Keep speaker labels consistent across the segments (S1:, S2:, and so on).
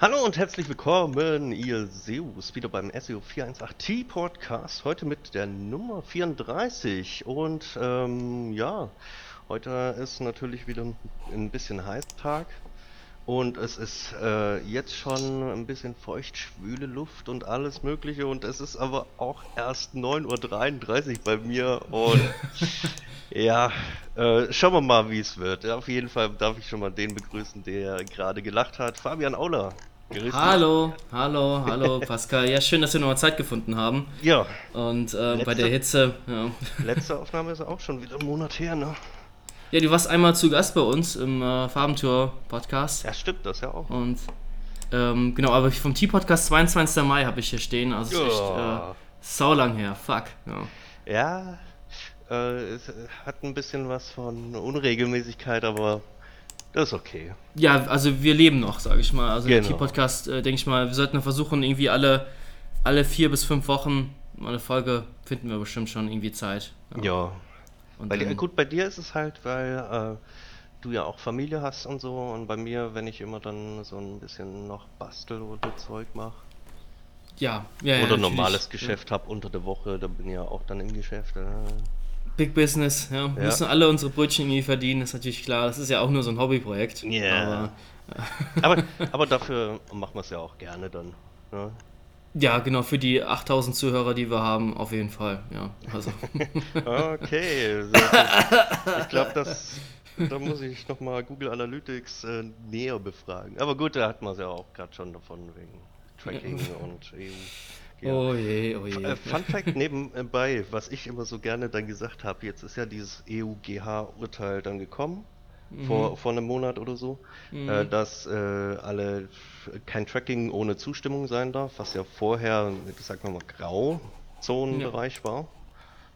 S1: Hallo und herzlich willkommen, ihr Seus, wieder beim SEO 418T Podcast. Heute mit der Nummer 34. Und ähm, ja, heute ist natürlich wieder ein bisschen heißer Tag. Und es ist äh, jetzt schon ein bisschen feucht, schwüle Luft und alles Mögliche. Und es ist aber auch erst 9.33 Uhr bei mir. Und ja, äh, schauen wir mal, wie es wird. Ja, auf jeden Fall darf ich schon mal den begrüßen, der gerade gelacht hat. Fabian Auler.
S2: Hallo, hallo, hallo Pascal. Ja, schön, dass wir nochmal Zeit gefunden haben.
S1: Ja.
S2: Und äh, bei der Hitze. Ja.
S1: Letzte Aufnahme ist auch schon wieder ein Monat her, ne?
S2: Ja, du warst einmal zu Gast bei uns im äh, Farbentour-Podcast.
S1: Ja, stimmt, das ja auch.
S2: Und ähm, genau, aber vom T-Podcast 22. Mai habe ich hier stehen. Also ja. ist echt äh, saulang her. Fuck.
S1: Ja, ja äh, es hat ein bisschen was von Unregelmäßigkeit, aber das ist okay.
S2: Ja, also wir leben noch, sage ich mal. Also genau. der T-Podcast, äh, denke ich mal, wir sollten versuchen, irgendwie alle, alle vier bis fünf Wochen eine Folge finden wir bestimmt schon irgendwie Zeit.
S1: Ja. ja. Und bei dir, gut, bei dir ist es halt, weil äh, du ja auch Familie hast und so. Und bei mir, wenn ich immer dann so ein bisschen noch bastel oder Zeug mache.
S2: Ja,
S1: ja, Oder ja, normales Geschäft ja. habe unter der Woche, da bin ich ja auch dann im Geschäft. Äh.
S2: Big Business, ja. Wir müssen alle unsere Brötchen irgendwie verdienen, ist natürlich klar. Das ist ja auch nur so ein Hobbyprojekt.
S1: Ja. Yeah. Aber, aber, aber, dafür machen wir es ja auch gerne dann. Ne?
S2: Ja, genau, für die 8000 Zuhörer, die wir haben, auf jeden Fall. Ja, also.
S1: okay, ich glaube, das da muss ich nochmal Google Analytics äh, näher befragen. Aber gut, da hat man es ja auch gerade schon davon wegen Tracking und EU.
S2: Ja. Oh je, oh je.
S1: Äh, Fun Fact nebenbei, was ich immer so gerne dann gesagt habe, jetzt ist ja dieses EUGH-Urteil dann gekommen mhm. vor, vor einem Monat oder so, mhm. äh, dass äh, alle kein Tracking ohne Zustimmung sein darf, was ja vorher, sagen wir mal, Grauzonenbereich ja. war.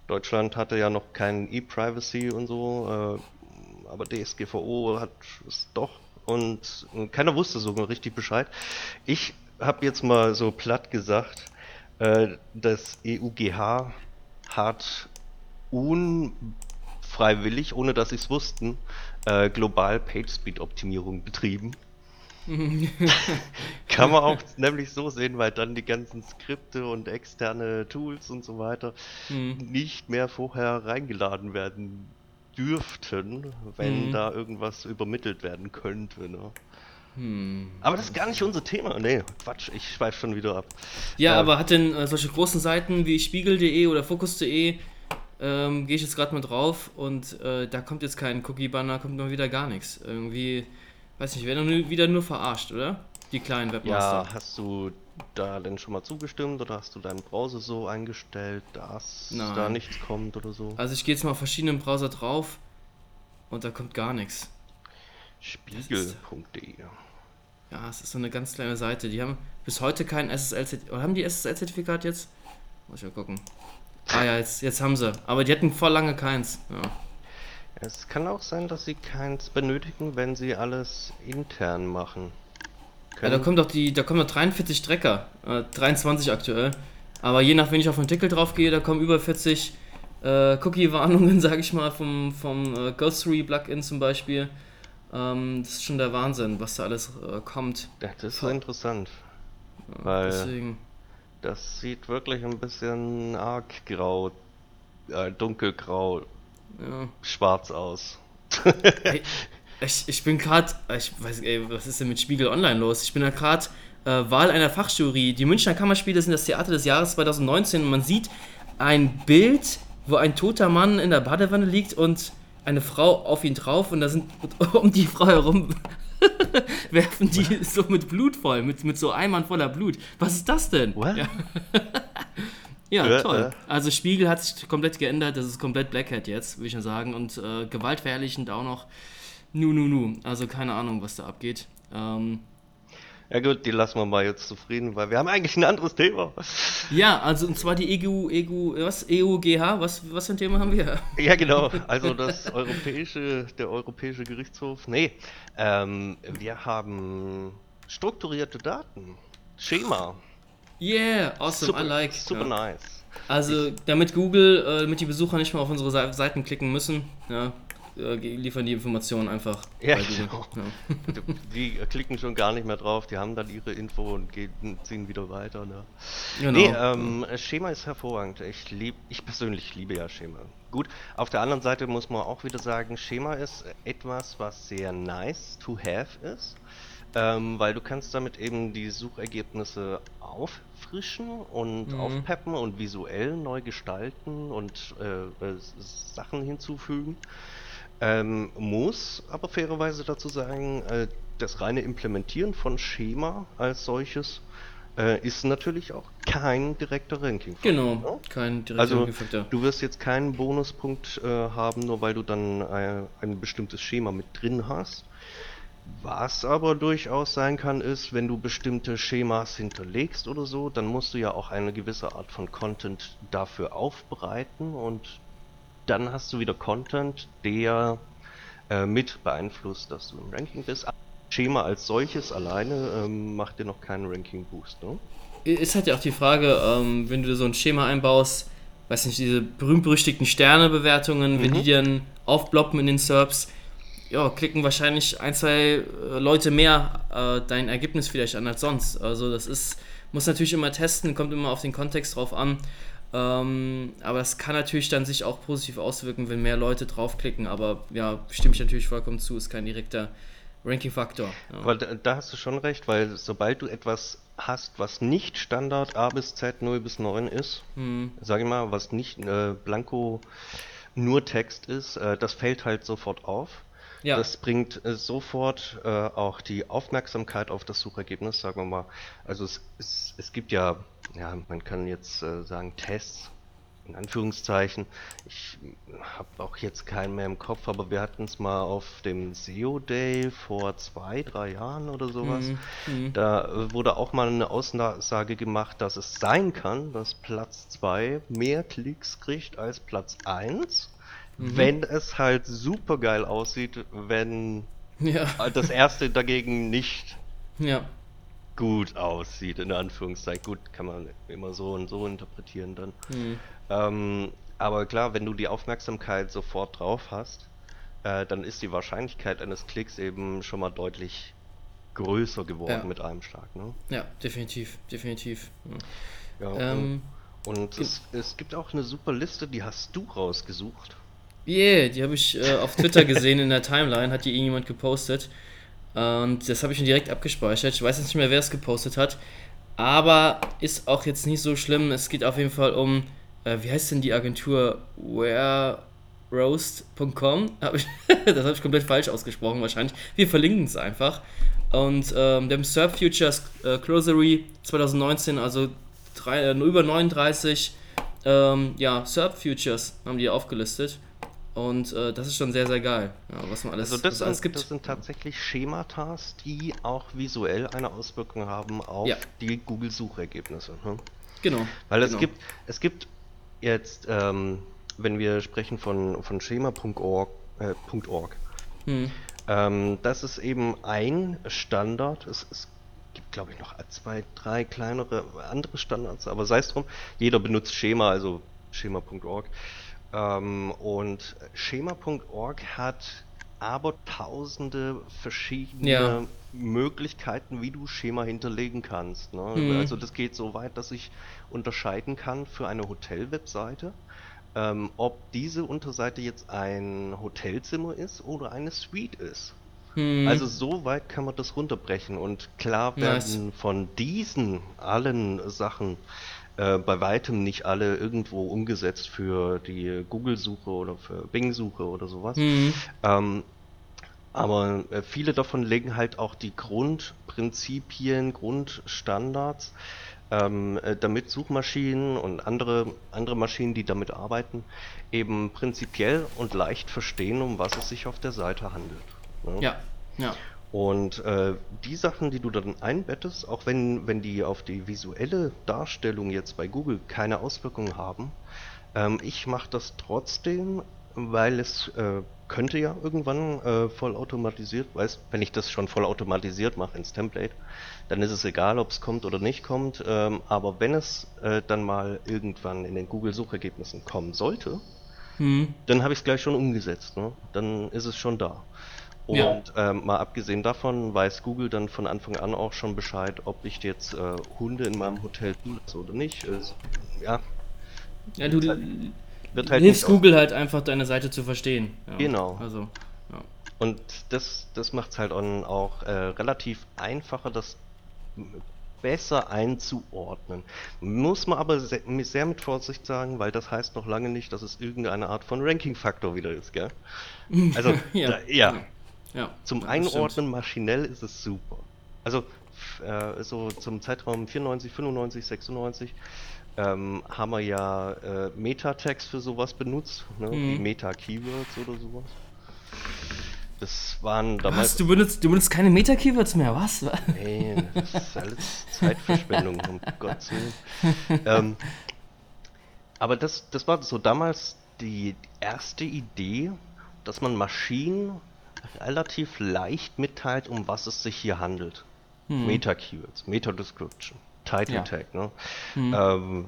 S1: Deutschland hatte ja noch kein E-Privacy und so, äh, aber DSGVO hat es doch und keiner wusste so richtig Bescheid. Ich habe jetzt mal so platt gesagt, äh, das EUGH hat unfreiwillig, ohne dass sie es wussten, äh, global PageSpeed-Optimierung betrieben. Kann man auch nämlich so sehen, weil dann die ganzen Skripte und externe Tools und so weiter mhm. nicht mehr vorher reingeladen werden dürften, wenn mhm. da irgendwas übermittelt werden könnte. Ne? Hm. Aber das ist gar nicht unser Thema. Nee, Quatsch, ich schweife schon wieder ab.
S2: Ja, äh, aber hat denn äh, solche großen Seiten wie spiegel.de oder Focus.de ähm, gehe ich jetzt gerade mal drauf und äh, da kommt jetzt kein Cookie-Banner, kommt mal wieder gar nichts. Irgendwie, weiß nicht, werden nur, wieder nur verarscht, oder? Die kleinen Webmaster.
S1: Ja, hast du da denn schon mal zugestimmt oder hast du deinen Browser so eingestellt, dass Nein. da nichts kommt oder so?
S2: Also ich gehe jetzt mal auf verschiedenen Browser drauf und da kommt gar nichts.
S1: Spiegel.de
S2: Ja, es ist so eine ganz kleine Seite. Die haben bis heute kein SSL-Zertifikat. Oder haben die SSL-Zertifikat jetzt? Muss ich mal gucken. Ah ja, jetzt, jetzt haben sie. Aber die hatten vor lange keins. Ja.
S1: Es kann auch sein, dass sie keins benötigen, wenn sie alles intern machen.
S2: Ja, da kommt doch die, da kommen doch 43 Trecker, äh, 23 aktuell. Aber je nach, wenn ich auf den Artikel drauf gehe, da kommen über 40 äh, Cookie-Warnungen, sage ich mal, vom, vom äh, Ghostery-Plugin zum Beispiel. Ähm, das ist schon der Wahnsinn, was da alles äh, kommt.
S1: Ja, das ist so interessant. Ja, weil deswegen. Das sieht wirklich ein bisschen arg grau, äh, dunkelgrau, ja. schwarz aus.
S2: ey, ich, ich bin gerade, ich weiß, ey, was ist denn mit Spiegel Online los? Ich bin da gerade äh, Wahl einer Fachjury. Die Münchner Kammerspiele sind das Theater des Jahres 2019 und man sieht ein Bild, wo ein toter Mann in der Badewanne liegt und eine Frau auf ihn drauf und da sind um die Frau herum werfen die so mit Blut voll, mit, mit so Eimern voller Blut. Was ist das denn? What? Ja, ja toll. Also Spiegel hat sich komplett geändert, das ist komplett Blackhead jetzt, würde ich schon sagen. Und äh, gewaltverherrlichend auch noch. Nu, nu, nu. Also keine Ahnung, was da abgeht. Ähm,
S1: ja gut, die lassen wir mal jetzt zufrieden, weil wir haben eigentlich ein anderes Thema.
S2: Ja, also und zwar die EGU, EGU, was? EUGH, was, was für ein Thema haben wir?
S1: Ja genau, also das europäische, der Europäische Gerichtshof. Nee, ähm, wir haben strukturierte Daten. Schema.
S2: Yeah, awesome,
S1: super,
S2: I like.
S1: Super ja. nice.
S2: Also damit Google, äh, damit die Besucher nicht mehr auf unsere Seiten klicken müssen, ja, äh, liefern die Informationen einfach.
S1: Ja, genau. Ja. Die klicken schon gar nicht mehr drauf, die haben dann ihre Info und gehen, ziehen wieder weiter. Ne? Genau. Nee, ähm, Schema ist hervorragend. Ich, lieb, ich persönlich liebe ja Schema. Gut, auf der anderen Seite muss man auch wieder sagen, Schema ist etwas, was sehr nice to have ist. Ähm, weil du kannst damit eben die Suchergebnisse auffrischen und mhm. aufpeppen und visuell neu gestalten und äh, äh, Sachen hinzufügen. Ähm, muss aber fairerweise dazu sagen, äh, das reine Implementieren von Schema als solches äh, ist natürlich auch kein direkter ranking -Faktor,
S2: Genau, ne? kein
S1: direkter also, ranking Du wirst jetzt keinen Bonuspunkt äh, haben, nur weil du dann ein, ein bestimmtes Schema mit drin hast. Was aber durchaus sein kann, ist, wenn du bestimmte Schemas hinterlegst oder so, dann musst du ja auch eine gewisse Art von Content dafür aufbereiten und dann hast du wieder Content, der äh, mit beeinflusst, dass du im Ranking bist. Schema als solches alleine ähm, macht dir noch keinen Ranking-Boost, ne?
S2: Ist halt ja auch die Frage, ähm, wenn du so ein Schema einbaust, weiß nicht, diese berühmt-berüchtigten Sternebewertungen, mhm. wenn die dann aufbloppen in den SERPs, ja, klicken wahrscheinlich ein, zwei äh, Leute mehr äh, dein Ergebnis vielleicht an als sonst. Also das ist, muss natürlich immer testen, kommt immer auf den Kontext drauf an. Ähm, aber es kann natürlich dann sich auch positiv auswirken, wenn mehr Leute draufklicken. Aber ja, stimme ich natürlich vollkommen zu, ist kein direkter Ranking-Faktor.
S1: Ja. Weil da, da, hast du schon recht, weil sobald du etwas hast, was nicht Standard A bis Z 0 bis 9 ist, hm. sage ich mal, was nicht äh, blanko nur Text ist, äh, das fällt halt sofort auf. Ja. Das bringt äh, sofort äh, auch die Aufmerksamkeit auf das Suchergebnis, sagen wir mal. Also es, es, es gibt ja, ja, man kann jetzt äh, sagen Tests, in Anführungszeichen. Ich habe auch jetzt keinen mehr im Kopf, aber wir hatten es mal auf dem SEO Day vor zwei, drei Jahren oder sowas. Mhm. mhm. Da äh, wurde auch mal eine Aussage gemacht, dass es sein kann, dass Platz 2 mehr Klicks kriegt als Platz 1. Mhm. Wenn es halt super geil aussieht, wenn ja. das erste dagegen nicht ja. Gut aussieht, in Anführungszeichen. Gut, kann man immer so und so interpretieren dann. Mhm. Ähm, aber klar, wenn du die Aufmerksamkeit sofort drauf hast, äh, dann ist die Wahrscheinlichkeit eines Klicks eben schon mal deutlich größer geworden ja. mit einem Schlag. Ne?
S2: Ja, definitiv, definitiv.
S1: Ja, ähm, und, und es, es gibt auch eine super Liste, die hast du rausgesucht.
S2: Yeah, die habe ich äh, auf Twitter gesehen in der Timeline, hat die irgendjemand gepostet. Und das habe ich mir direkt abgespeichert. Ich weiß jetzt nicht mehr, wer es gepostet hat. Aber ist auch jetzt nicht so schlimm. Es geht auf jeden Fall um, äh, wie heißt denn die Agentur? Whereroast.com? Hab das habe ich komplett falsch ausgesprochen wahrscheinlich. Wir verlinken es einfach. Und ähm, dem Surf Futures äh, Closery 2019, also drei, äh, über 39 ähm, ja, Surf Futures haben die aufgelistet. Und äh, das ist schon sehr, sehr geil, ja, was man alles,
S1: also das, alles gibt. Das sind tatsächlich Schematas, die auch visuell eine Auswirkung haben auf ja. die Google-Suchergebnisse. Ne?
S2: Genau.
S1: Weil es
S2: genau.
S1: gibt, es gibt jetzt, ähm, wenn wir sprechen von, von schema.org, äh, hm. ähm, das ist eben ein Standard. Es, es gibt, glaube ich, noch zwei, drei kleinere andere Standards, aber sei es drum, jeder benutzt Schema, also schema.org. Ähm, und schema.org hat aber tausende verschiedene ja. Möglichkeiten, wie du Schema hinterlegen kannst. Ne? Mhm. Also das geht so weit, dass ich unterscheiden kann für eine Hotel-Webseite, ähm, ob diese Unterseite jetzt ein Hotelzimmer ist oder eine Suite ist. Mhm. Also so weit kann man das runterbrechen und klar werden nice. von diesen allen Sachen äh, bei weitem nicht alle irgendwo umgesetzt für die Google-Suche oder für Bing-Suche oder sowas. Mhm. Ähm, aber äh, viele davon legen halt auch die Grundprinzipien, Grundstandards, ähm, äh, damit Suchmaschinen und andere, andere Maschinen, die damit arbeiten, eben prinzipiell und leicht verstehen, um was es sich auf der Seite handelt.
S2: Ne? Ja, ja.
S1: Und äh, die Sachen, die du dann einbettest, auch wenn, wenn die auf die visuelle Darstellung jetzt bei Google keine Auswirkungen haben, ähm, ich mache das trotzdem, weil es äh, könnte ja irgendwann äh, vollautomatisiert, weißt, wenn ich das schon vollautomatisiert mache ins Template, dann ist es egal, ob es kommt oder nicht kommt. Ähm, aber wenn es äh, dann mal irgendwann in den Google-Suchergebnissen kommen sollte, hm. dann habe ich es gleich schon umgesetzt. Ne? Dann ist es schon da. Und ja. ähm, mal abgesehen davon weiß Google dann von Anfang an auch schon Bescheid, ob ich jetzt äh, Hunde in meinem Hotel zulasse oder nicht. Ist, ja.
S2: Ja, du halt, wird halt hilfst Google halt einfach deine Seite zu verstehen. Ja.
S1: Genau. Also. Und das, das macht es halt auch äh, relativ einfacher, das besser einzuordnen. Muss man aber sehr, sehr, mit Vorsicht sagen, weil das heißt noch lange nicht, dass es irgendeine Art von Ranking-Faktor wieder ist, gell? Also, ja. Da, ja. Ja. Zum Einordnen stimmt. maschinell ist es super. Also, äh, so zum Zeitraum 94, 95, 96 ähm, haben wir ja äh, Meta-Tags für sowas benutzt, ne? Mhm. wie Meta-Keywords oder sowas. Das waren
S2: damals. Was? Du benutzt, du benutzt keine Meta-Keywords mehr, was?
S1: Nee, das ist alles Zeitverschwendung, um Gottes Willen. Ähm, aber das, das war so damals die erste Idee, dass man Maschinen relativ leicht mitteilt, um was es sich hier handelt. Hm. Meta-Keywords, Meta-Description, Title-Tag. Ja. Ne? Hm. Ähm,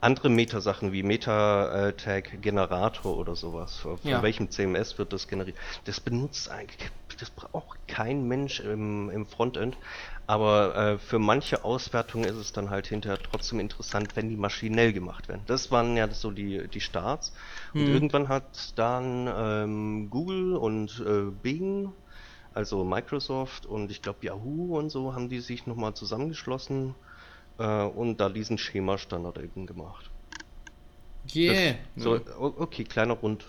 S1: andere Meta-Sachen wie Meta-Tag-Generator oder sowas. Von ja. welchem CMS wird das generiert? Das benutzt eigentlich, das braucht kein Mensch im, im Frontend. Aber äh, für manche Auswertungen ist es dann halt hinterher trotzdem interessant, wenn die maschinell gemacht werden. Das waren ja so die, die Starts. Und hm. irgendwann hat dann ähm, Google und äh, Bing, also Microsoft und ich glaube Yahoo und so, haben die sich nochmal zusammengeschlossen äh, und da diesen Schema-Standard eben gemacht. Yeah. Das, so, okay, kleiner Rund.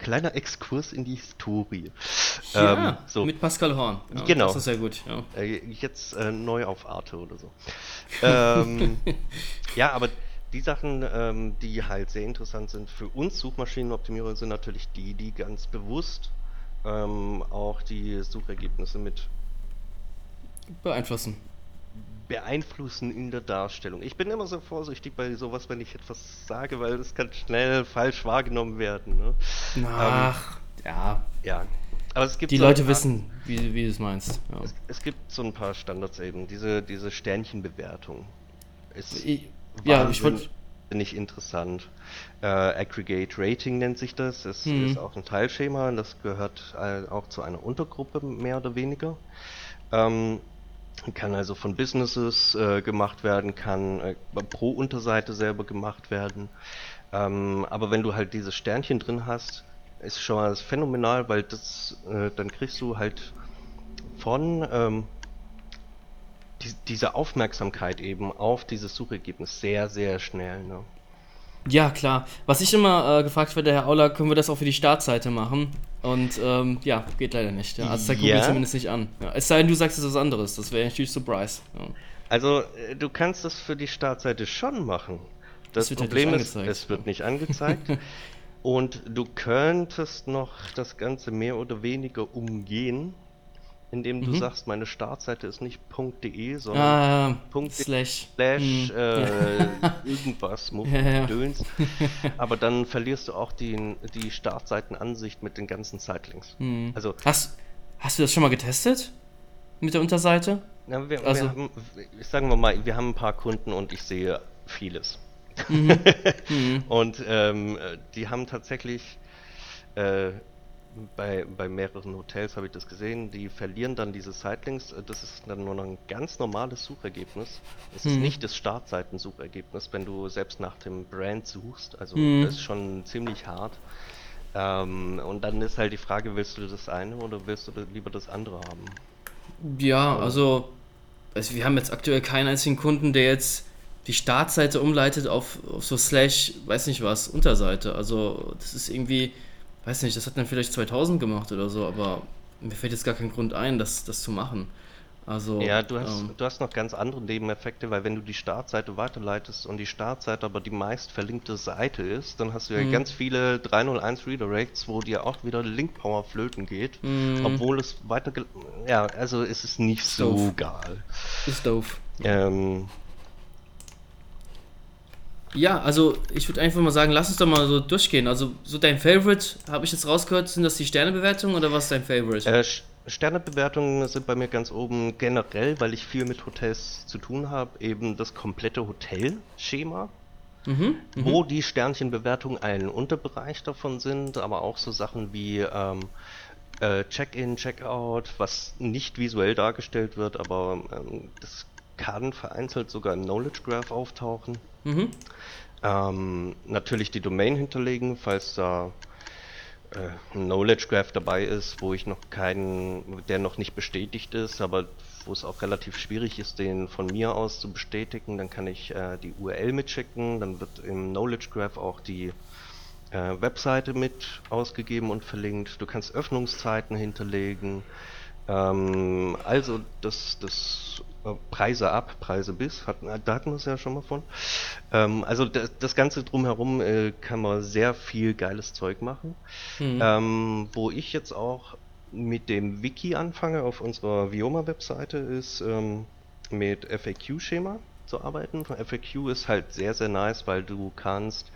S1: Kleiner Exkurs in die Historie.
S2: Ja, ähm, so. mit Pascal Horn.
S1: Ja, genau. Das
S2: ist sehr gut.
S1: Ja. Äh, jetzt äh, neu auf Arte oder so. ähm, ja, aber die Sachen, ähm, die halt sehr interessant sind für uns Suchmaschinenoptimierer, sind natürlich die, die ganz bewusst ähm, auch die Suchergebnisse mit
S2: beeinflussen
S1: beeinflussen in der Darstellung. Ich bin immer so vorsichtig bei sowas, wenn ich etwas sage, weil das kann schnell falsch wahrgenommen werden. Ne?
S2: Ach, ähm, ja.
S1: Ja.
S2: Aber es gibt die so Leute paar, wissen, wie, wie du es meinst.
S1: Ja. Es, es, gibt so ein paar Standards eben, diese, diese Sternchenbewertung.
S2: Ist ich, ja, ich wollte
S1: nicht interessant. Äh, Aggregate Rating nennt sich das. Das hm. ist auch ein Teilschema. Das gehört äh, auch zu einer Untergruppe mehr oder weniger. Ähm, kann also von Businesses äh, gemacht werden, kann äh, pro Unterseite selber gemacht werden. Ähm, aber wenn du halt diese Sternchen drin hast, ist schon mal phänomenal, weil das äh, dann kriegst du halt von ähm, die, diese Aufmerksamkeit eben auf dieses Suchergebnis sehr, sehr schnell. Ne?
S2: Ja, klar. Was ich immer äh, gefragt werde, Herr Auler, können wir das auch für die Startseite machen? Und ähm, ja, geht leider nicht. Ja. Also zeigt ja. Google zumindest nicht an. Ja. Es sei denn, du sagst es was anderes. Das wäre natürlich Surprise. Ja.
S1: Also, äh, du kannst das für die Startseite schon machen. Das, das Problem halt ist, es wird nicht angezeigt. Und du könntest noch das Ganze mehr oder weniger umgehen, indem du mhm. sagst, meine Startseite ist nicht .de, sondern
S2: ah, Punkt slash,
S1: slash mhm. äh, irgendwas, ja, Döns. Aber dann verlierst du auch die, die Startseitenansicht mit den ganzen Sitelinks.
S2: Mhm. Also, hast, hast du das schon mal getestet? Mit der Unterseite?
S1: Ja, wir, also, wir haben, sagen wir mal, wir haben ein paar Kunden und ich sehe vieles. Mhm. Mhm. und ähm, die haben tatsächlich äh, bei, bei mehreren Hotels habe ich das gesehen, die verlieren dann diese Sitelinks. Äh, das ist dann nur noch ein ganz normales Suchergebnis. Es mhm. ist nicht das Startseitensuchergebnis, wenn du selbst nach dem Brand suchst. Also mhm. das ist schon ziemlich hart. Ähm, und dann ist halt die Frage, willst du das eine oder willst du lieber das andere haben?
S2: Ja, also, also wir haben jetzt aktuell keinen einzigen Kunden, der jetzt die Startseite umleitet auf, auf so Slash, weiß nicht was, Unterseite. Also das ist irgendwie weiß nicht, das hat dann vielleicht 2000 gemacht oder so, aber mir fällt jetzt gar kein Grund ein, das, das zu machen. Also,
S1: ja, du hast, ähm, du hast noch ganz andere Nebeneffekte, weil wenn du die Startseite weiterleitest und die Startseite aber die meist verlinkte Seite ist, dann hast du ja mhm. ganz viele 301 Redirects, wo dir auch wieder Link Power flöten geht, mhm. obwohl es weiter, ja, also ist es nicht ist so doof. geil.
S2: Ist doof.
S1: Ähm,
S2: ja, also ich würde einfach mal sagen, lass uns doch mal so durchgehen. Also so dein Favorite, habe ich jetzt rausgehört, sind das die Sternebewertungen oder was ist dein Favorite?
S1: Äh, Sternebewertungen sind bei mir ganz oben generell, weil ich viel mit Hotels zu tun habe, eben das komplette Hotelschema. mhm, wo die Sternchenbewertungen ein Unterbereich davon sind, aber auch so Sachen wie ähm, äh, Check-in, Check-out, was nicht visuell dargestellt wird, aber ähm, das kann vereinzelt sogar im Knowledge Graph auftauchen. Mhm. Ähm, natürlich die Domain hinterlegen, falls da äh, ein Knowledge Graph dabei ist, wo ich noch keinen, der noch nicht bestätigt ist, aber wo es auch relativ schwierig ist, den von mir aus zu bestätigen, dann kann ich äh, die URL mitschicken, dann wird im Knowledge Graph auch die äh, Webseite mit ausgegeben und verlinkt. Du kannst Öffnungszeiten hinterlegen. Ähm, also das, das äh, Preise ab, Preise bis, hatten, da hatten wir es ja schon mal von. Ähm, also das, das, Ganze drumherum äh, kann man sehr viel geiles Zeug machen. Mhm. Ähm, wo ich jetzt auch mit dem Wiki anfange auf unserer Vioma-Webseite ist ähm, mit FAQ-Schema zu arbeiten. FAQ ist halt sehr, sehr nice, weil du kannst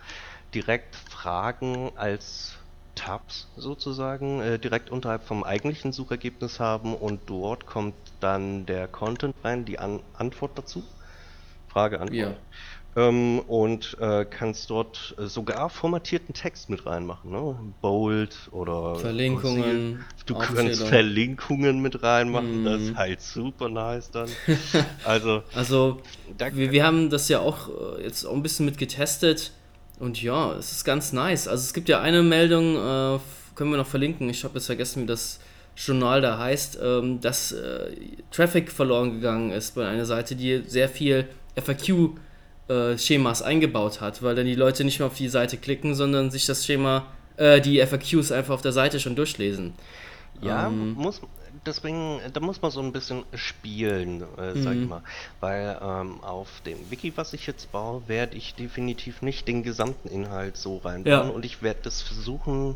S1: direkt Fragen als Tabs sozusagen äh, direkt unterhalb vom eigentlichen Suchergebnis haben und dort kommt dann der Content rein, die An Antwort dazu. Frage, Antwort. Ja. Ähm, und äh, kannst dort äh, sogar formatierten Text mit reinmachen, ne? Bold oder
S2: Verlinkungen.
S1: Du kannst Verlinkungen mit reinmachen, mm. das ist halt super nice dann.
S2: Also, also wir, wir haben das ja auch äh, jetzt auch ein bisschen mit getestet und ja, es ist ganz nice. Also es gibt ja eine Meldung, äh, können wir noch verlinken, ich habe jetzt vergessen, wie das Journal da heißt, ähm, dass äh, Traffic verloren gegangen ist bei einer Seite, die sehr viel FAQ-Schemas äh, eingebaut hat, weil dann die Leute nicht mehr auf die Seite klicken, sondern sich das Schema, äh, die FAQs einfach auf der Seite schon durchlesen.
S1: Ja, ähm, muss, deswegen, da muss man so ein bisschen spielen, äh, sag ich mhm. mal. Weil ähm, auf dem Wiki, was ich jetzt baue, werde ich definitiv nicht den gesamten Inhalt so reinbauen ja. und ich werde das versuchen,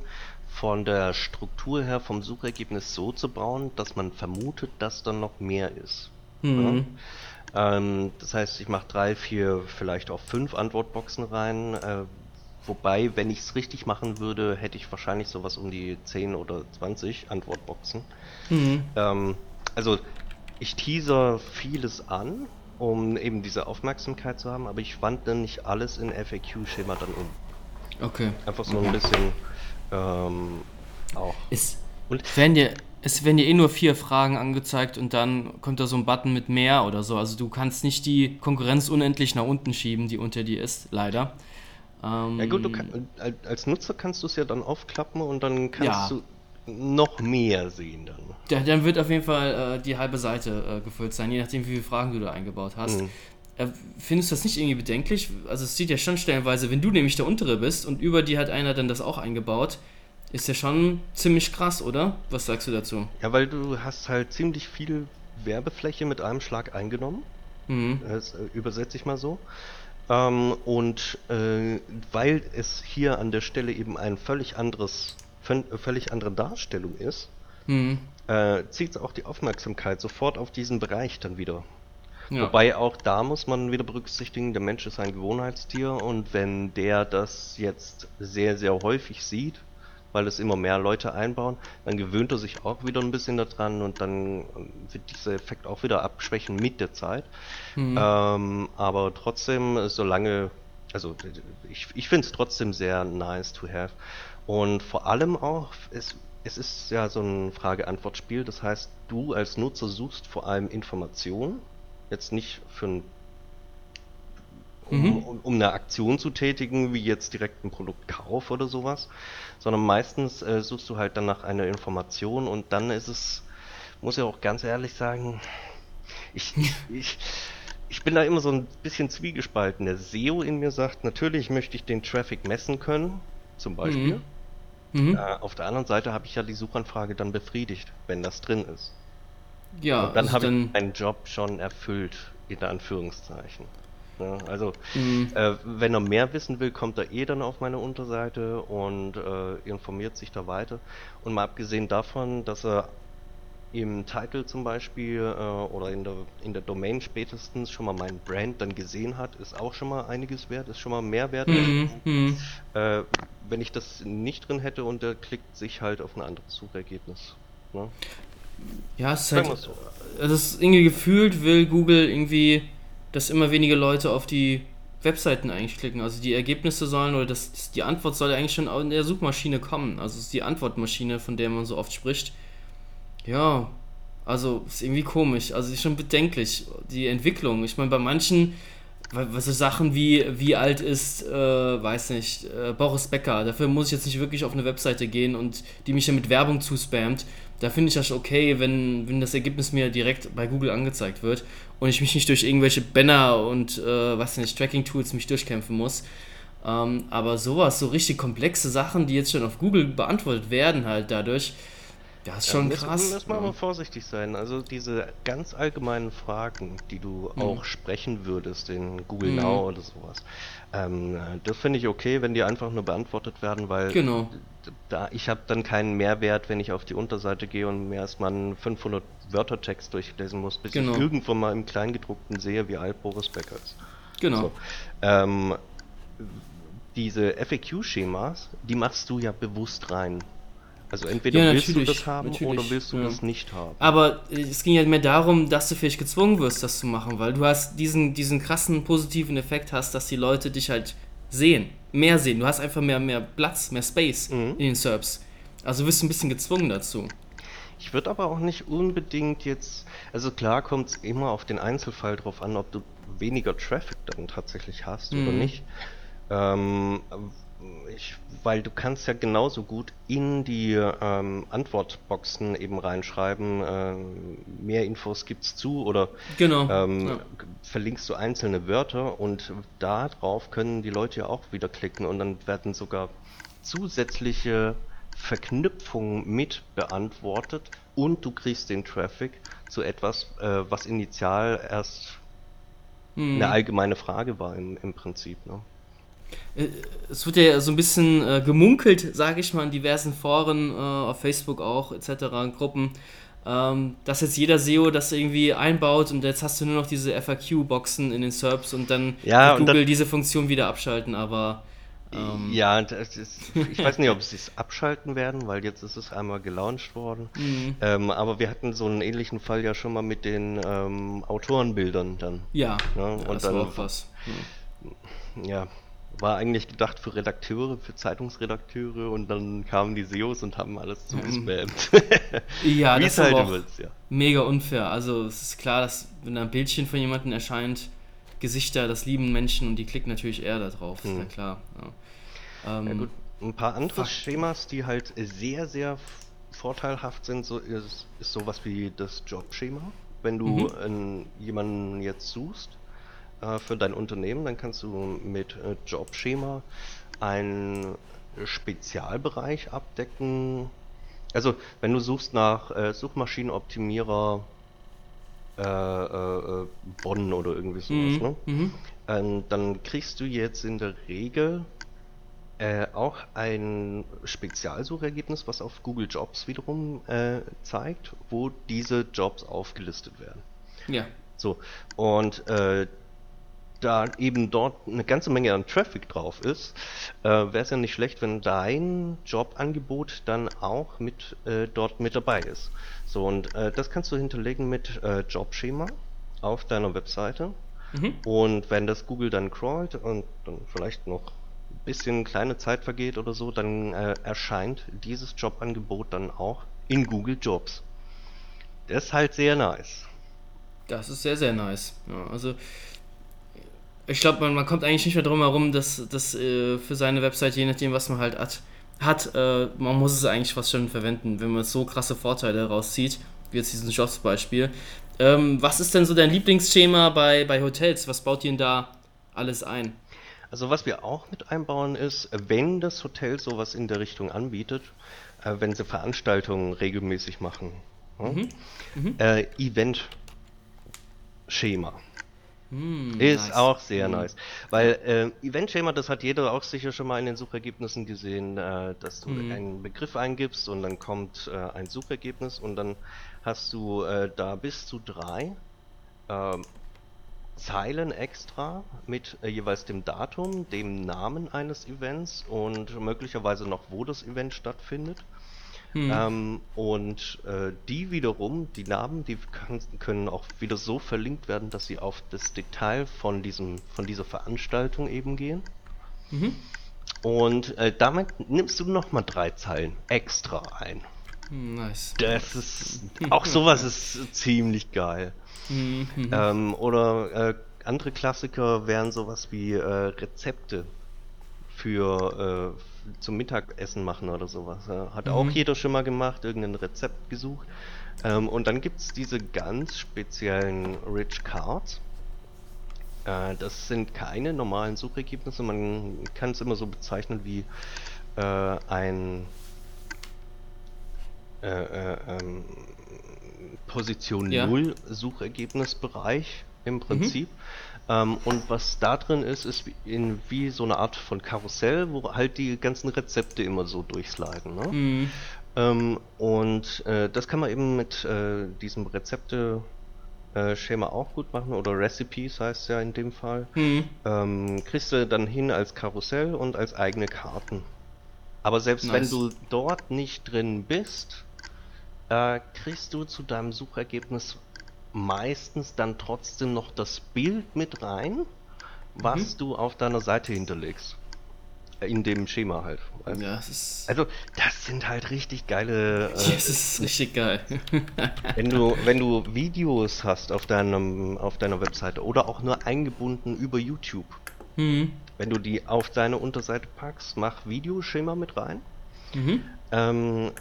S1: von der Struktur her, vom Suchergebnis so zu bauen, dass man vermutet, dass da noch mehr ist. Mhm. Ja? Ähm, das heißt, ich mache drei, vier, vielleicht auch fünf Antwortboxen rein, äh, Wobei, wenn ich es richtig machen würde, hätte ich wahrscheinlich sowas um die 10 oder 20 Antwortboxen. Mhm. Ähm, also ich teaser vieles an, um eben diese Aufmerksamkeit zu haben, aber ich wandle nicht alles in FAQ-Schema dann um.
S2: Okay.
S1: Einfach so ein bisschen ähm, auch.
S2: Ist, und wenn dir, es werden dir eh nur vier Fragen angezeigt und dann kommt da so ein Button mit mehr oder so. Also du kannst nicht die Konkurrenz unendlich nach unten schieben, die unter dir ist, leider.
S1: Ähm, ja gut, du kann, als Nutzer kannst du es ja dann aufklappen und dann kannst ja. du noch mehr sehen dann.
S2: Ja, dann wird auf jeden Fall äh, die halbe Seite äh, gefüllt sein, je nachdem wie viele Fragen du da eingebaut hast. Mhm. Äh, findest du das nicht irgendwie bedenklich? Also es sieht ja schon stellenweise, wenn du nämlich der untere bist und über die hat einer dann das auch eingebaut, ist ja schon ziemlich krass, oder? Was sagst du dazu?
S1: Ja, weil du hast halt ziemlich viel Werbefläche mit einem Schlag eingenommen. Mhm. Das äh, übersetze ich mal so. Ähm, und äh, weil es hier an der Stelle eben ein völlig anderes, völlig andere Darstellung ist, mhm. äh, zieht es auch die Aufmerksamkeit sofort auf diesen Bereich dann wieder. Ja. Wobei auch da muss man wieder berücksichtigen, der Mensch ist ein Gewohnheitstier und wenn der das jetzt sehr, sehr häufig sieht, weil es immer mehr Leute einbauen, dann gewöhnt er sich auch wieder ein bisschen daran und dann wird dieser Effekt auch wieder abschwächen mit der Zeit. Mhm. Ähm, aber trotzdem, solange, also ich, ich finde es trotzdem sehr nice to have. Und vor allem auch, es, es ist ja so ein Frage-Antwort-Spiel, das heißt, du als Nutzer suchst vor allem Informationen, jetzt nicht für ein um, mhm. um, um, eine Aktion zu tätigen, wie jetzt direkt ein Produktkauf oder sowas, sondern meistens äh, suchst du halt dann nach einer Information und dann ist es, muss ich auch ganz ehrlich sagen, ich, ich, ich bin da immer so ein bisschen zwiegespalten. Der SEO in mir sagt, natürlich möchte ich den Traffic messen können, zum Beispiel. Mhm. Mhm. Äh, auf der anderen Seite habe ich ja die Suchanfrage dann befriedigt, wenn das drin ist. Ja, und dann also habe ich meinen Job schon erfüllt, in Anführungszeichen. Ne? Also, mhm. äh, wenn er mehr wissen will, kommt er eh dann auf meine Unterseite und äh, informiert sich da weiter. Und mal abgesehen davon, dass er im Titel zum Beispiel äh, oder in der, in der Domain spätestens schon mal mein Brand dann gesehen hat, ist auch schon mal einiges wert, ist schon mal mehr wert. Mhm. mhm. Äh, wenn ich das nicht drin hätte und er klickt sich halt auf ein anderes Suchergebnis. Ne?
S2: Ja, es ist halt, so. das ist irgendwie gefühlt, will Google irgendwie dass immer weniger Leute auf die Webseiten eigentlich klicken. Also die Ergebnisse sollen oder das, die Antwort soll eigentlich schon in der Suchmaschine kommen. Also es ist die Antwortmaschine, von der man so oft spricht. Ja, also ist irgendwie komisch. Also ist schon bedenklich, die Entwicklung. Ich meine, bei manchen, so Sachen wie, wie alt ist, äh, weiß nicht, äh, Boris Becker, dafür muss ich jetzt nicht wirklich auf eine Webseite gehen und die mich ja mit Werbung zuspammt. Da finde ich das okay, wenn, wenn das Ergebnis mir direkt bei Google angezeigt wird und ich mich nicht durch irgendwelche Banner und, äh, was nicht, Tracking-Tools mich durchkämpfen muss. Ähm, aber sowas, so richtig komplexe Sachen, die jetzt schon auf Google beantwortet werden, halt dadurch, das ist schon ja, krass.
S1: Müssen wir
S2: ja.
S1: aber vorsichtig sein. Also diese ganz allgemeinen Fragen, die du mhm. auch sprechen würdest in Google mhm. Now oder sowas, ähm, das finde ich okay, wenn die einfach nur beantwortet werden, weil
S2: genau.
S1: da ich habe dann keinen Mehrwert, wenn ich auf die Unterseite gehe und mir erstmal einen 500 Wörter Text durchlesen muss, bis genau. ich irgendwann mal im Kleingedruckten sehe, wie alt Boris Becker ist.
S2: Genau. So.
S1: Ähm, diese FAQ-Schemas, die machst du ja bewusst rein. Also entweder ja, willst du das haben oder willst du ja. das nicht haben.
S2: Aber es ging ja mehr darum, dass du vielleicht gezwungen wirst, das zu machen, weil du hast diesen, diesen krassen positiven Effekt hast, dass die Leute dich halt sehen, mehr sehen. Du hast einfach mehr, mehr Platz, mehr Space mhm. in den Serbs. Also wirst du ein bisschen gezwungen dazu.
S1: Ich würde aber auch nicht unbedingt jetzt, also klar kommt es immer auf den Einzelfall drauf an, ob du weniger Traffic dann tatsächlich hast mhm. oder nicht. Ähm, ich, weil du kannst ja genauso gut in die ähm, Antwortboxen eben reinschreiben, äh, mehr Infos gibt's zu oder
S2: genau,
S1: ähm, ja. verlinkst du einzelne Wörter und darauf können die Leute ja auch wieder klicken und dann werden sogar zusätzliche Verknüpfungen mit beantwortet und du kriegst den Traffic zu etwas, äh, was initial erst hm. eine allgemeine Frage war im, im Prinzip. Ne?
S2: Äh, es wird ja so ein bisschen äh, gemunkelt, sage ich mal, in diversen Foren, äh, auf Facebook auch, etc., in Gruppen, ähm, dass jetzt jeder SEO das irgendwie einbaut und jetzt hast du nur noch diese FAQ-Boxen in den SERPs und dann
S1: ja,
S2: Google dann, diese Funktion wieder abschalten, aber.
S1: Ähm, ja, ist, ich weiß nicht, ob sie es abschalten werden, weil jetzt ist es einmal gelauncht worden. Mhm. Ähm, aber wir hatten so einen ähnlichen Fall ja schon mal mit den ähm, Autorenbildern dann.
S2: Ja, ne? ja und
S1: das dann, war auch was. Ja. ja war eigentlich gedacht für Redakteure, für Zeitungsredakteure und dann kamen die SEOs und haben alles zugespammt.
S2: ja, das ist halt auch willst, ja. mega unfair. Also es ist klar, dass wenn da ein Bildchen von jemandem erscheint, Gesichter, das lieben Menschen und die klicken natürlich eher da drauf, hm. ist ja hm. klar.
S1: Ja. Ähm, ja, gut. Ein paar andere Fakt. Schemas, die halt sehr, sehr vorteilhaft sind, so ist, ist sowas wie das Jobschema. Wenn du mhm. jemanden jetzt suchst, äh, für dein Unternehmen, dann kannst du mit äh, Jobschema einen Spezialbereich abdecken. Also, wenn du suchst nach äh, Suchmaschinenoptimierer äh, äh, Bonn oder irgendwie sowas, mhm. ne? Mhm. Ähm, dann kriegst du jetzt in der Regel äh, auch ein Spezialsuchergebnis, was auf Google Jobs wiederum äh, zeigt, wo diese Jobs aufgelistet werden.
S2: Ja.
S1: So, und äh, da eben dort eine ganze Menge an Traffic drauf ist, äh, wäre es ja nicht schlecht, wenn dein Jobangebot dann auch mit äh, dort mit dabei ist. So und äh, das kannst du hinterlegen mit äh, Jobschema auf deiner Webseite. Mhm. Und wenn das Google dann crawlt und dann vielleicht noch ein bisschen kleine Zeit vergeht oder so, dann äh, erscheint dieses Jobangebot dann auch in Google Jobs. Das ist halt sehr nice.
S2: Das ist sehr, sehr nice. Ja, also ich glaube, man, man kommt eigentlich nicht mehr drum herum, dass das äh, für seine Website, je nachdem, was man halt hat, hat äh, man muss es eigentlich fast schon verwenden, wenn man so krasse Vorteile rauszieht, wie jetzt diesen Jobs-Beispiel. Ähm, was ist denn so dein Lieblingsschema bei, bei Hotels? Was baut ihr denn da alles ein?
S1: Also was wir auch mit einbauen ist, wenn das Hotel sowas in der Richtung anbietet, äh, wenn sie Veranstaltungen regelmäßig machen, mhm. Mhm. Äh, Event-Schema. Mm, ist nice. auch sehr mm. nice. Weil äh, Event-Schema, das hat jeder auch sicher schon mal in den Suchergebnissen gesehen, äh, dass du mm. einen Begriff eingibst und dann kommt äh, ein Suchergebnis und dann hast du äh, da bis zu drei ähm, Zeilen extra mit äh, jeweils dem Datum, dem Namen eines Events und möglicherweise noch, wo das Event stattfindet. Mhm. Ähm, und äh, die wiederum, die Namen, die kann, können auch wieder so verlinkt werden, dass sie auf das Detail von, diesem, von dieser Veranstaltung eben gehen. Mhm. Und äh, damit nimmst du nochmal drei Zeilen extra ein. Nice. Das ist auch sowas ist ziemlich geil. Mhm. Ähm, oder äh, andere Klassiker wären sowas wie äh, Rezepte für äh, zum Mittagessen machen oder sowas. Hat mhm. auch jeder schon mal gemacht, irgendein Rezept gesucht. Ähm, und dann gibt es diese ganz speziellen Rich Cards. Äh, das sind keine normalen Suchergebnisse, man kann es immer so bezeichnen wie äh, ein äh, äh, ähm, Position ja. 0 Suchergebnisbereich im mhm. Prinzip. Mhm. Ähm, und was da drin ist, ist wie, in, wie so eine Art von Karussell, wo halt die ganzen Rezepte immer so durchsliden. Ne? Mhm. Ähm, und äh, das kann man eben mit äh, diesem Rezepte äh, Schema auch gut machen oder Recipes heißt ja in dem Fall. Mhm. Ähm, kriegst du dann hin als Karussell und als eigene Karten. Aber selbst nice. wenn du dort nicht drin bist, äh, kriegst du zu deinem Suchergebnis meistens dann trotzdem noch das Bild mit rein, was mhm. du auf deiner Seite hinterlegst. Äh, in dem Schema halt. Also, ja, also das sind halt richtig geile.
S2: Äh, das ist richtig geil.
S1: wenn du wenn du Videos hast auf deinem auf deiner Webseite oder auch nur eingebunden über YouTube, mhm. wenn du die auf deine Unterseite packst, mach Videoschema mit rein. Mhm. Ähm,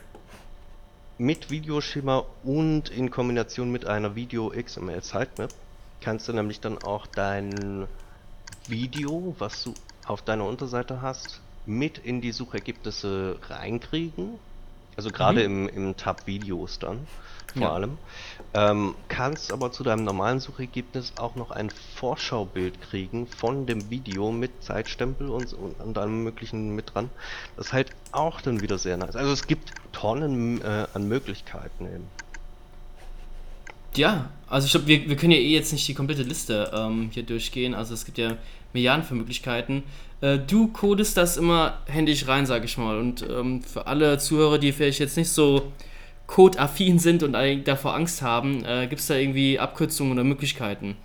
S1: mit Videoschema und in Kombination mit einer Video XML Sitemap kannst du nämlich dann auch dein Video, was du auf deiner Unterseite hast, mit in die Suchergebnisse reinkriegen. Also gerade mhm. im, im Tab Videos dann vor ja. allem. Ähm, kannst aber zu deinem normalen Suchergebnis auch noch ein Vorschaubild kriegen von dem Video mit Zeitstempel und, und, und allem möglichen mit dran. Das ist halt auch dann wieder sehr nice. Also es gibt Tonnen äh, an Möglichkeiten eben.
S2: Ja, also ich glaube, wir, wir können ja eh jetzt nicht die komplette Liste ähm, hier durchgehen. Also es gibt ja Milliarden von Möglichkeiten. Äh, du codest das immer händisch rein, sag ich mal. Und ähm, für alle Zuhörer, die vielleicht jetzt nicht so codeaffin sind und davor Angst haben, äh, gibt es da irgendwie Abkürzungen oder Möglichkeiten?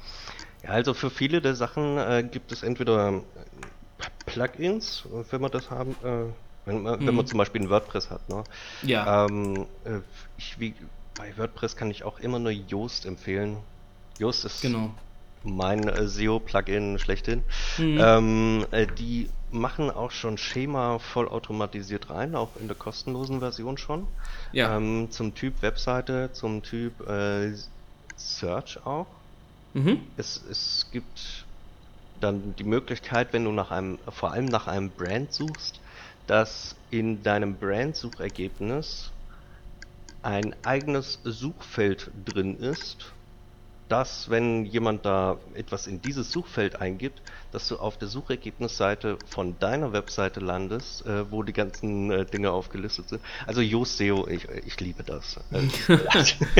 S1: Ja, also für viele der Sachen äh, gibt es entweder äh, Plugins, wenn man das haben, äh, wenn, man, mhm. wenn man zum Beispiel ein WordPress hat. Ne? Ja. Ähm, äh, ich, wie, bei WordPress kann ich auch immer nur Yoast empfehlen. Yoast ist genau. Mein äh, SEO-Plugin schlechthin. Mhm. Ähm, äh, die machen auch schon Schema vollautomatisiert rein, auch in der kostenlosen Version schon. Ja. Ähm, zum Typ Webseite, zum Typ äh, Search auch. Mhm. Es, es gibt dann die Möglichkeit, wenn du nach einem, vor allem nach einem Brand suchst, dass in deinem Brand-Suchergebnis ein eigenes Suchfeld drin ist, dass, wenn jemand da etwas in dieses Suchfeld eingibt, dass du auf der Suchergebnisseite von deiner Webseite landest, äh, wo die ganzen äh, Dinge aufgelistet sind. Also Yoast SEO, ich, ich liebe das.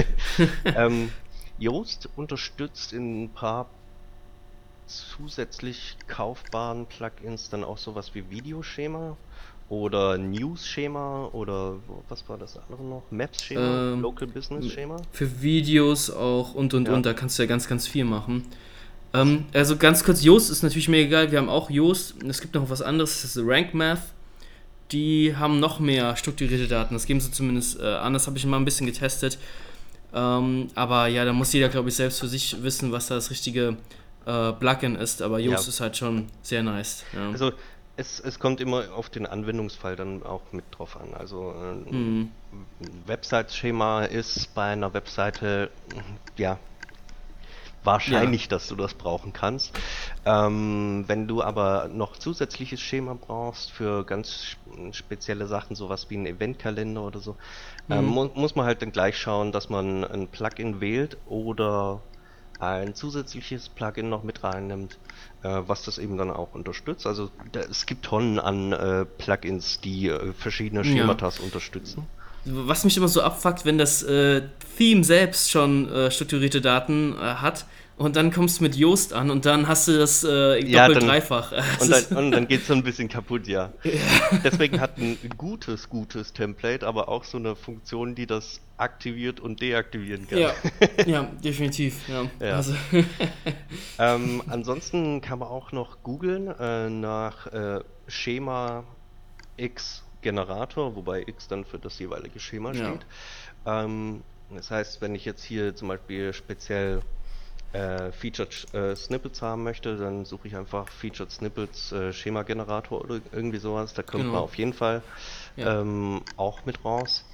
S1: ähm, Yoast unterstützt in ein paar zusätzlich kaufbaren Plugins dann auch sowas wie Videoschema oder News-Schema oder was war das andere noch? Maps-Schema,
S2: ähm, Local Business-Schema? Für Videos auch und und ja. und, da kannst du ja ganz, ganz viel machen. Ähm, also ganz kurz, Yoast ist natürlich mega geil, wir haben auch Yoast, es gibt noch was anderes, das ist Rank Math. Die haben noch mehr strukturierte Daten, das geben sie zumindest äh, an, das habe ich mal ein bisschen getestet. Ähm, aber ja, da muss jeder, glaube ich, selbst für sich wissen, was da das richtige äh, Plugin ist, aber Yoast ja. ist halt schon sehr nice.
S1: Ja. Also es, es kommt immer auf den Anwendungsfall dann auch mit drauf an. Also ein mhm. Website-Schema ist bei einer Webseite ja wahrscheinlich, ja. dass du das brauchen kannst. Ähm, wenn du aber noch zusätzliches Schema brauchst für ganz spezielle Sachen, sowas wie ein Eventkalender oder so, ähm, mhm. ähm, mu muss man halt dann gleich schauen, dass man ein Plugin wählt oder ein zusätzliches Plugin noch mit reinnimmt, äh, was das eben dann auch unterstützt. Also da, es gibt Tonnen an äh, Plugins, die äh, verschiedene Schematas ja. unterstützen.
S2: Was mich immer so abfuckt, wenn das äh, Theme selbst schon äh, strukturierte Daten äh, hat und dann kommst du mit Yoast an und dann hast du das äh, doppelt ja, doppelt dann, dreifach.
S1: und, dann, und dann geht es so ein bisschen kaputt, ja. ja. Deswegen hat ein gutes, gutes Template aber auch so eine Funktion, die das aktiviert und deaktivieren kann.
S2: Ja, ja definitiv. Ja.
S1: ja. Also. ähm, ansonsten kann man auch noch googeln äh, nach äh, Schema X Generator, wobei X dann für das jeweilige Schema steht. Ähm, das heißt, wenn ich jetzt hier zum Beispiel speziell äh, Featured äh, Snippets haben möchte, dann suche ich einfach Featured Snippets äh, Schema Generator oder irgendwie sowas. Da kommt genau. man auf jeden Fall ja. ähm, auch mit raus.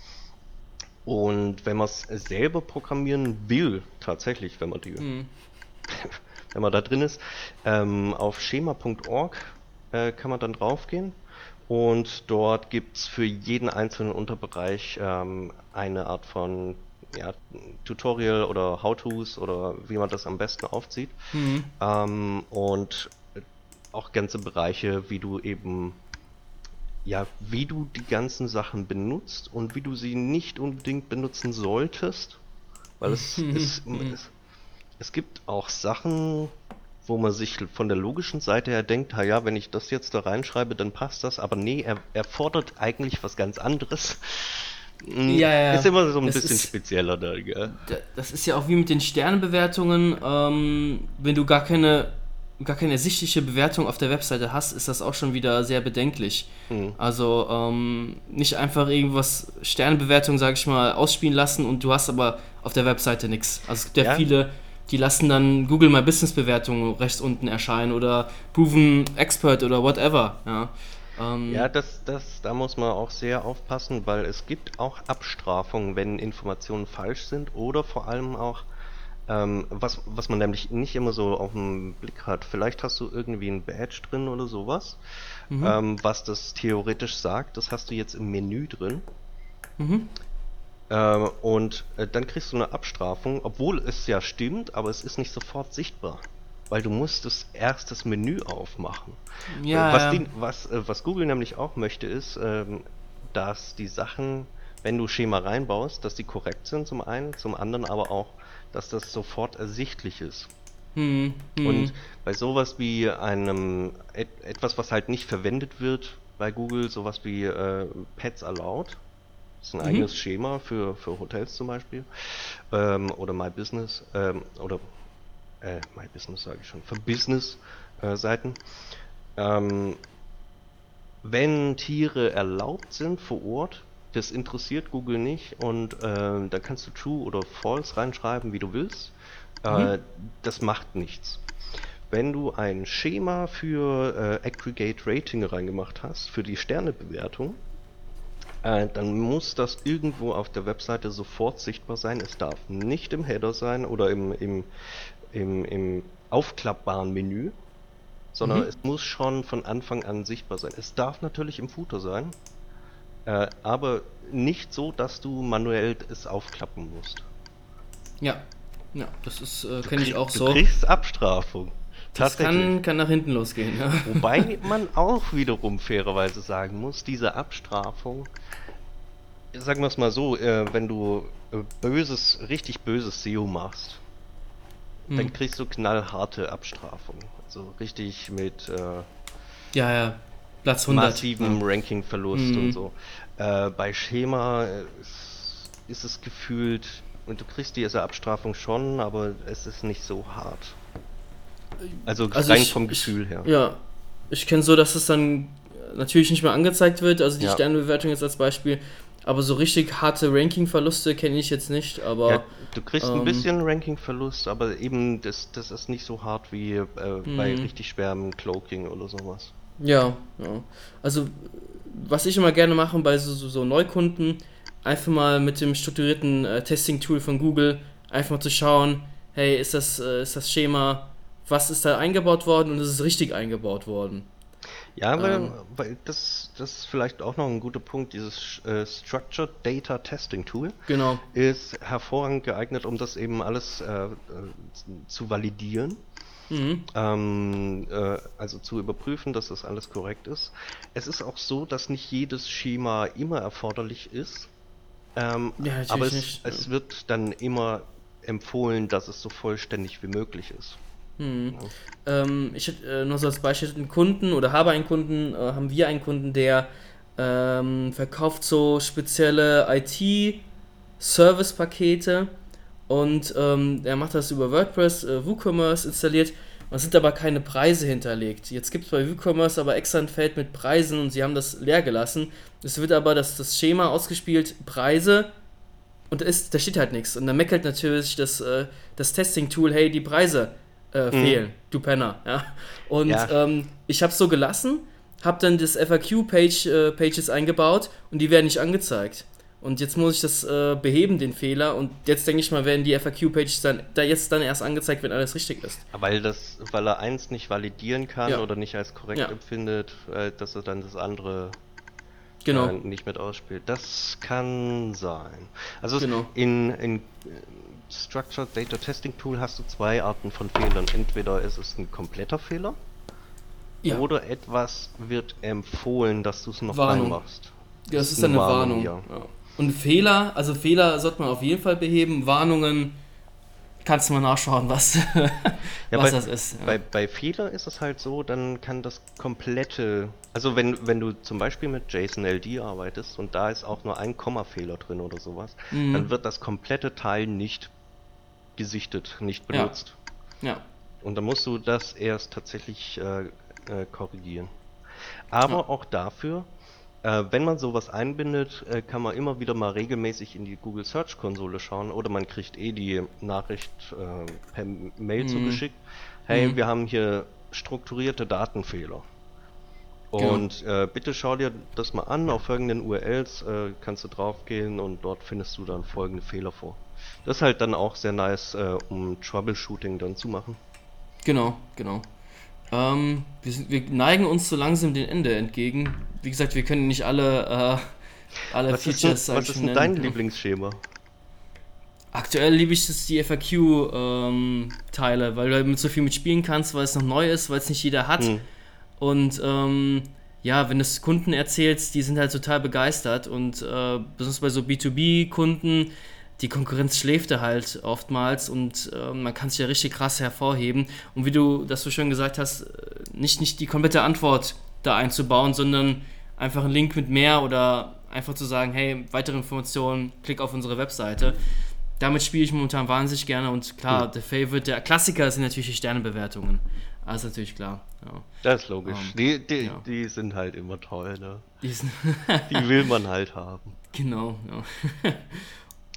S1: Und wenn man es selber programmieren will, tatsächlich, wenn man die, mhm. wenn man da drin ist, ähm, auf schema.org äh, kann man dann draufgehen und dort gibt es für jeden einzelnen Unterbereich ähm, eine Art von ja, Tutorial oder How-Tos oder wie man das am besten aufzieht. Mhm. Ähm, und auch ganze Bereiche, wie du eben, ja, wie du die ganzen Sachen benutzt und wie du sie nicht unbedingt benutzen solltest. Weil es, es, es, es gibt auch Sachen, wo man sich von der logischen Seite her denkt, ja, wenn ich das jetzt da reinschreibe, dann passt das. Aber nee, er, er fordert eigentlich was ganz anderes.
S2: Hm, ja, ja.
S1: Ist immer so ein das bisschen ist, spezieller da, gell?
S2: Das ist ja auch wie mit den Sternbewertungen. Ähm, wenn du gar keine, gar keine ersichtliche Bewertung auf der Webseite hast, ist das auch schon wieder sehr bedenklich. Hm. Also ähm, nicht einfach irgendwas Sternbewertung, sag ich mal, ausspielen lassen und du hast aber auf der Webseite nichts. Also es gibt ja, ja viele, die lassen dann Google My Business Bewertungen rechts unten erscheinen oder Proven Expert oder whatever. Ja.
S1: Ähm, ja, das, das, da muss man auch sehr aufpassen, weil es gibt auch Abstrafungen, wenn Informationen falsch sind oder vor allem auch, ähm, was, was man nämlich nicht immer so auf den Blick hat. Vielleicht hast du irgendwie ein Badge drin oder sowas, mhm. ähm, was das theoretisch sagt. Das hast du jetzt im Menü drin. Mhm. Ähm, und äh, dann kriegst du eine Abstrafung, obwohl es ja stimmt, aber es ist nicht sofort sichtbar weil du musst das erst das Menü aufmachen. Ja, was, ja. Die, was, äh, was Google nämlich auch möchte, ist, ähm, dass die Sachen, wenn du Schema reinbaust, dass die korrekt sind zum einen, zum anderen aber auch, dass das sofort ersichtlich ist. Hm, hm. Und bei sowas wie einem et, etwas, was halt nicht verwendet wird bei Google, sowas wie äh, Pets Allowed, das ist ein mhm. eigenes Schema für, für Hotels zum Beispiel, ähm, oder My Business, ähm, oder äh, My Business sage ich schon, für Business-Seiten. Äh, ähm, wenn Tiere erlaubt sind vor Ort, das interessiert Google nicht und äh, da kannst du True oder False reinschreiben, wie du willst. Äh, mhm. Das macht nichts. Wenn du ein Schema für äh, Aggregate Rating reingemacht hast, für die Sternebewertung, äh, dann muss das irgendwo auf der Webseite sofort sichtbar sein. Es darf nicht im Header sein oder im, im im, im aufklappbaren Menü, sondern mhm. es muss schon von Anfang an sichtbar sein. Es darf natürlich im Footer sein, äh, aber nicht so, dass du manuell es aufklappen musst.
S2: Ja, ja, das ist äh, kenne ich auch
S1: du
S2: so.
S1: Du kriegst Abstrafung.
S2: Das kann, kann nach hinten losgehen, ja.
S1: Wobei man auch wiederum fairerweise sagen muss, diese Abstrafung, sagen wir es mal so, äh, wenn du äh, böses, richtig böses SEO machst, hm. dann kriegst du knallharte Abstrafung. Also richtig mit äh,
S2: ja, ja. Platz 100.
S1: massivem ja. Rankingverlust hm. und so. Äh, bei Schema ist es gefühlt, und du kriegst diese Abstrafung schon, aber es ist nicht so hart. Also, also rein ich, vom Gefühl
S2: ich,
S1: her.
S2: Ja, ich kenne so, dass es dann natürlich nicht mehr angezeigt wird, also die ja. Sternbewertung jetzt als Beispiel, aber so richtig harte Ranking-Verluste kenne ich jetzt nicht, aber. Ja,
S1: du kriegst ähm, ein bisschen Ranking-Verlust, aber eben das, das ist nicht so hart wie äh, bei mhm. richtig schwerem Cloaking oder sowas.
S2: Ja, ja. Also, was ich immer gerne mache bei so, so, so Neukunden, einfach mal mit dem strukturierten äh, Testing-Tool von Google einfach mal zu schauen, hey, ist das, äh, ist das Schema, was ist da eingebaut worden und ist es richtig eingebaut worden?
S1: Ja, weil, ähm, weil das, das ist vielleicht auch noch ein guter Punkt. Dieses äh, Structured Data Testing Tool
S2: genau.
S1: ist hervorragend geeignet, um das eben alles äh, äh, zu validieren. Mhm. Ähm, äh, also zu überprüfen, dass das alles korrekt ist. Es ist auch so, dass nicht jedes Schema immer erforderlich ist. Ähm, ja, aber es, es wird dann immer empfohlen, dass es so vollständig wie möglich ist.
S2: Hm. Ja. Ähm, ich äh, nur so als Beispiel einen Kunden oder habe einen Kunden, äh, haben wir einen Kunden, der ähm, verkauft so spezielle IT-Service-Pakete und ähm, er macht das über WordPress, äh, WooCommerce installiert. Es sind aber keine Preise hinterlegt. Jetzt gibt es bei WooCommerce aber extra ein Feld mit Preisen und sie haben das leer gelassen. Es wird aber das, das Schema ausgespielt, Preise, und da, ist, da steht halt nichts. Und dann meckert natürlich das, äh, das Testing-Tool, hey, die Preise äh, mhm. fehlen, du Penner. Ja? Und ja. Ähm, ich habe es so gelassen, habe dann das FAQ-Pages äh, eingebaut und die werden nicht angezeigt. Und jetzt muss ich das äh, beheben, den Fehler. Und jetzt denke ich mal, werden die FAQ-Pages dann da jetzt dann erst angezeigt, wenn alles richtig ist.
S1: Weil das, weil er eins nicht validieren kann ja. oder nicht als korrekt ja. empfindet, äh, dass er dann das andere genau. äh, nicht mit ausspielt. Das kann sein. Also genau. in, in Structured Data Testing Tool hast du zwei Arten von Fehlern. Entweder ist es ein kompletter Fehler ja. oder etwas wird empfohlen, dass du es noch Warnung. machst.
S2: Ja, das ist, eine, eine Warnung. Warnung. Ja. Und Fehler, also Fehler sollte man auf jeden Fall beheben. Warnungen kannst du mal nachschauen, was, ja,
S1: was bei, das ist. Ja. Bei, bei Fehler ist es halt so, dann kann das komplette, also wenn, wenn du zum Beispiel mit JSON-LD arbeitest und da ist auch nur ein Kommafehler drin oder sowas, mhm. dann wird das komplette Teil nicht gesichtet, nicht benutzt. Ja. ja. Und dann musst du das erst tatsächlich äh, äh, korrigieren. Aber ja. auch dafür äh, wenn man sowas einbindet, äh, kann man immer wieder mal regelmäßig in die Google Search Konsole schauen oder man kriegt eh die Nachricht äh, per Mail mhm. zugeschickt. Hey, mhm. wir haben hier strukturierte Datenfehler. Genau. Und genau. äh, bitte schau dir das mal an. Auf folgenden URLs äh, kannst du draufgehen und dort findest du dann folgende Fehler vor. Das ist halt dann auch sehr nice, äh, um Troubleshooting dann zu machen.
S2: Genau, genau. Ähm, wir, sind, wir, neigen uns so langsam dem Ende entgegen. Wie gesagt, wir können nicht alle, äh, alle
S1: was Features sagen. Was ist denn dein Lieblingsschema?
S2: Aktuell liebe ich das die FAQ-Teile, ähm, weil du damit so viel mitspielen kannst, weil es noch neu ist, weil es nicht jeder hat. Hm. Und ähm, ja, wenn du es Kunden erzählst, die sind halt total begeistert und äh, besonders bei so B2B-Kunden, die Konkurrenz schläft da halt oftmals und äh, man kann sich ja richtig krass hervorheben. Und wie du das so schön gesagt hast, äh, nicht, nicht die komplette Antwort da einzubauen, sondern einfach einen Link mit mehr oder einfach zu sagen, hey, weitere Informationen, klick auf unsere Webseite. Damit spiele ich momentan wahnsinnig gerne und klar, mhm. der Favorite, der Klassiker sind natürlich die Sternebewertungen. Das ist natürlich klar. Ja.
S1: Das ist logisch. Um, ähm, die, die, ja. die, sind halt immer toll, ne? Die, die will man halt haben.
S2: Genau, ja.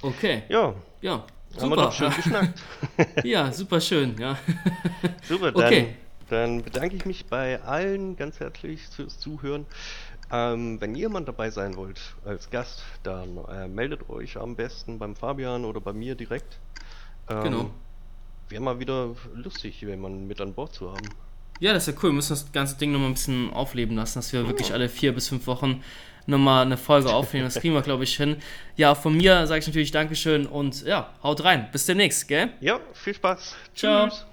S2: Okay.
S1: Ja.
S2: Ja.
S1: Super. Haben wir doch schön geschnackt.
S2: ja, super schön, ja.
S1: Super, dann, okay. dann bedanke ich mich bei allen ganz herzlich fürs Zuhören. Ähm, wenn jemand dabei sein wollt als Gast, dann äh, meldet euch am besten beim Fabian oder bei mir direkt. Ähm, genau. Wäre mal wieder lustig, jemanden mit an Bord zu haben.
S2: Ja, das ist ja cool. Wir müssen das ganze Ding nochmal ein bisschen aufleben lassen, dass wir ja. wirklich alle vier bis fünf Wochen nochmal eine Folge aufnehmen. Das kriegen wir, glaube ich, hin. Ja, von mir sage ich natürlich Dankeschön und ja, haut rein. Bis demnächst, gell?
S1: Ja, viel Spaß.
S2: Ciao. Tschüss.